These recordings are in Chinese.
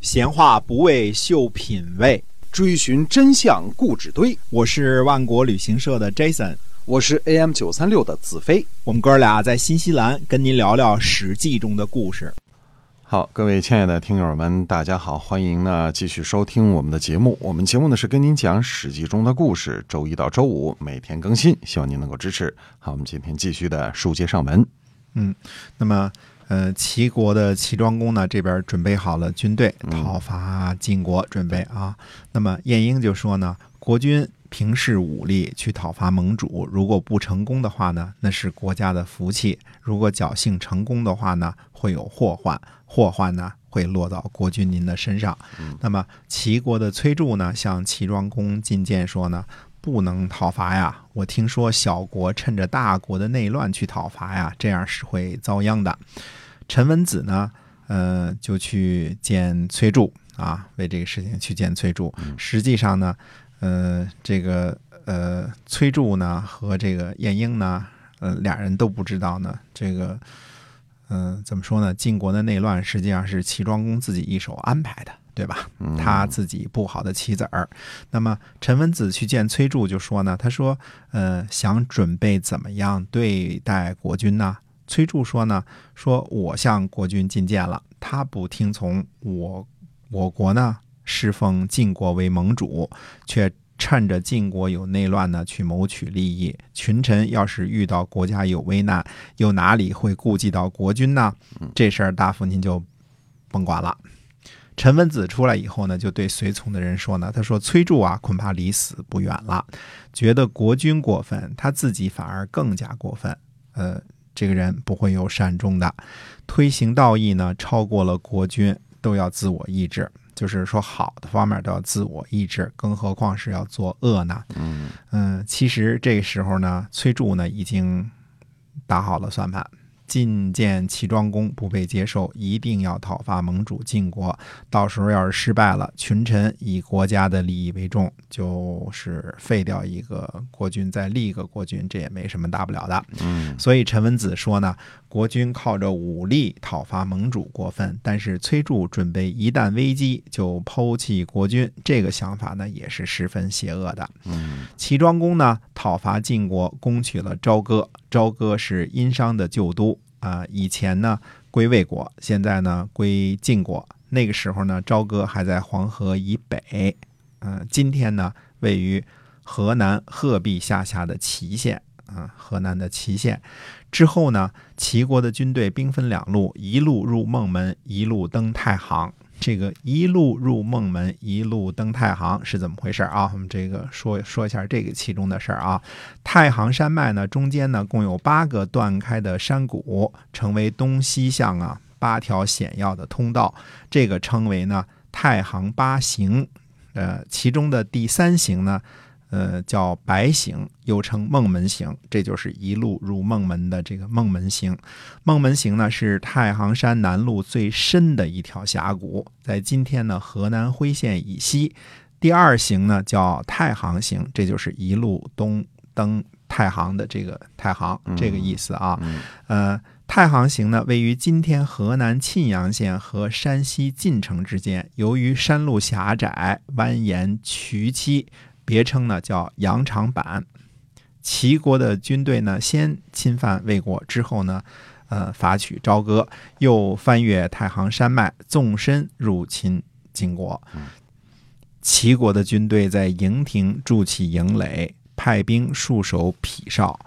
闲话不为秀品味，追寻真相故纸堆。我是万国旅行社的 Jason，我是 AM 九三六的子飞。我们哥俩在新西兰跟您聊聊《史记》中的故事。好，各位亲爱的听友们，大家好，欢迎呢继续收听我们的节目。我们节目呢是跟您讲《史记》中的故事，周一到周五每天更新，希望您能够支持。好，我们今天继续的书接上文。嗯，那么。呃，齐国的齐庄公呢，这边准备好了军队讨伐晋国，准备啊。那么晏婴就说呢，国君平视武力去讨伐盟主，如果不成功的话呢，那是国家的福气；如果侥幸成功的话呢，会有祸患，祸患呢会落到国君您的身上。那么齐国的崔杼呢，向齐庄公进谏说呢，不能讨伐呀。我听说小国趁着大国的内乱去讨伐呀，这样是会遭殃的。陈文子呢，呃，就去见崔杼啊，为这个事情去见崔杼。实际上呢，呃，这个呃，崔杼呢和这个晏婴呢，呃，俩人都不知道呢，这个，嗯，怎么说呢？晋国的内乱实际上是齐庄公自己一手安排的，对吧？他自己不好的棋子儿。那么陈文子去见崔杼就说呢，他说，呃，想准备怎么样对待国君呢？崔杼说呢，说我向国君进谏了，他不听从我，我国呢侍奉晋国为盟主，却趁着晋国有内乱呢去谋取利益。群臣要是遇到国家有危难，又哪里会顾及到国君呢？这事儿大夫您就甭管了。陈文子出来以后呢，就对随从的人说呢，他说崔杼啊，恐怕离死不远了，觉得国君过分，他自己反而更加过分。呃。这个人不会有善终的，推行道义呢，超过了国君都要自我抑制，就是说好的方面都要自我抑制，更何况是要作恶呢？嗯嗯，其实这个时候呢，崔杼呢已经打好了算盘。进见齐庄公不被接受，一定要讨伐盟主晋国。到时候要是失败了，群臣以国家的利益为重，就是废掉一个国君，再立一个国君，这也没什么大不了的。嗯，所以陈文子说呢，国君靠着武力讨伐盟主过分，但是崔杼准备一旦危机就抛弃国君，这个想法呢也是十分邪恶的。嗯，齐庄公呢讨伐晋国，攻取了朝歌。朝歌是殷商的旧都啊，以前呢归魏国，现在呢归晋国。那个时候呢，朝歌还在黄河以北，嗯，今天呢位于河南鹤壁下辖的祁县啊，河南的祁县。之后呢，齐国的军队兵分两路，一路入孟门，一路登太行。这个一路入孟门，一路登太行是怎么回事啊？我们这个说说一下这个其中的事儿啊。太行山脉呢，中间呢共有八个断开的山谷，成为东西向啊八条险要的通道，这个称为呢太行八行。呃，其中的第三行呢。呃，叫白行，又称孟门行，这就是一路入孟门的这个孟门行。孟门行呢，是太行山南麓最深的一条峡谷，在今天呢河南辉县以西。第二行呢叫太行行，这就是一路东登太行的这个太行这个意思啊。呃，太行行呢位于今天河南沁阳县和山西晋城之间，由于山路狭窄、蜿蜒曲曲。别称呢叫羊肠坂，齐国的军队呢先侵犯魏国，之后呢，呃伐取朝歌，又翻越太行山脉，纵深入侵晋国。齐国的军队在营亭筑起营垒，派兵戍守匹少。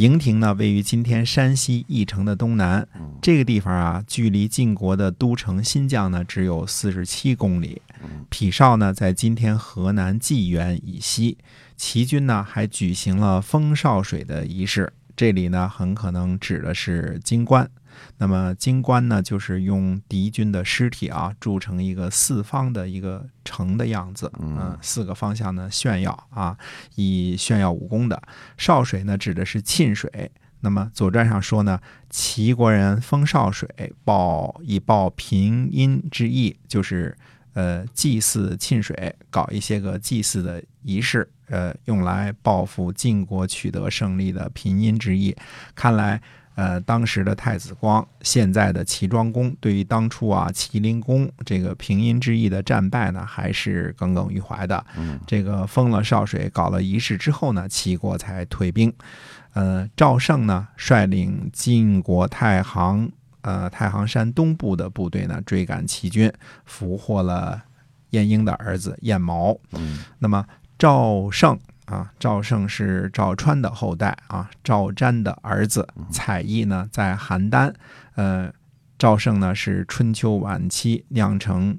营亭呢位于今天山西翼城的东南，这个地方啊，距离晋国的都城新绛呢只有四十七公里。匹少呢，在今天河南济源以西，齐军呢还举行了封少水的仪式。这里呢，很可能指的是金棺。那么金棺呢，就是用敌军的尸体啊铸成一个四方的一个城的样子，嗯，四个方向呢炫耀啊，以炫耀武功的。少水呢，指的是沁水。那么《左传》上说呢，齐国人封少水，报以报平阴之意，就是。呃，祭祀沁水，搞一些个祭祀的仪式，呃，用来报复晋国取得胜利的平阴之役。看来，呃，当时的太子光，现在的齐庄公，对于当初啊麒麟公这个平阴之役的战败呢，还是耿耿于怀的。嗯这个封了少水，搞了仪式之后呢，齐国才退兵。呃，赵胜呢率领晋国太行呃太行山东部的部队呢追赶齐军，俘获了晏婴的儿子晏毛。嗯那么赵胜啊，赵胜是赵川的后代啊，赵瞻的儿子。采邑呢在邯郸，呃，赵胜呢是春秋晚期酿成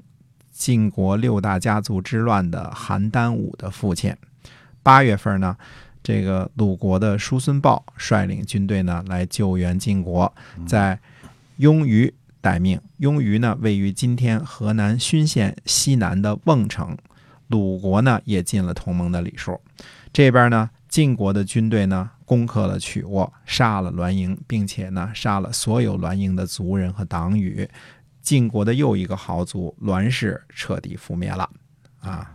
晋国六大家族之乱的邯郸武的父亲。八月份呢，这个鲁国的叔孙豹率领军队呢来救援晋国，在雍于待命。雍于呢位于今天河南浚县西南的瓮城，鲁国呢也进了同盟的礼数。这边呢，晋国的军队呢攻克了曲沃，杀了栾盈，并且呢杀了所有栾盈的族人和党羽。晋国的又一个豪族栾氏彻底覆灭了啊！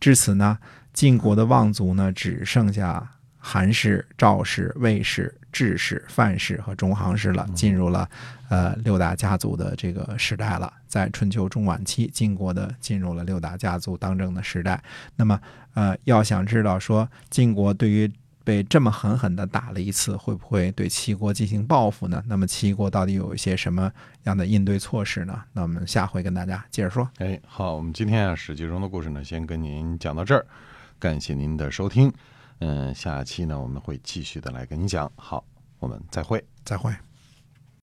至此呢，晋国的望族呢只剩下韩氏、赵氏、魏氏、智氏、范氏和中行氏了，进入了呃六大家族的这个时代了。在春秋中晚期，晋国的进入了六大家族当政的时代。那么呃，要想知道说晋国对于被这么狠狠的打了一次，会不会对齐国进行报复呢？那么齐国到底有一些什么样的应对措施呢？那我们下回跟大家接着说。哎，好，我们今天啊《史记》中的故事呢，先跟您讲到这儿，感谢您的收听。嗯，下期呢我们会继续的来跟你讲。好，我们再会。再会。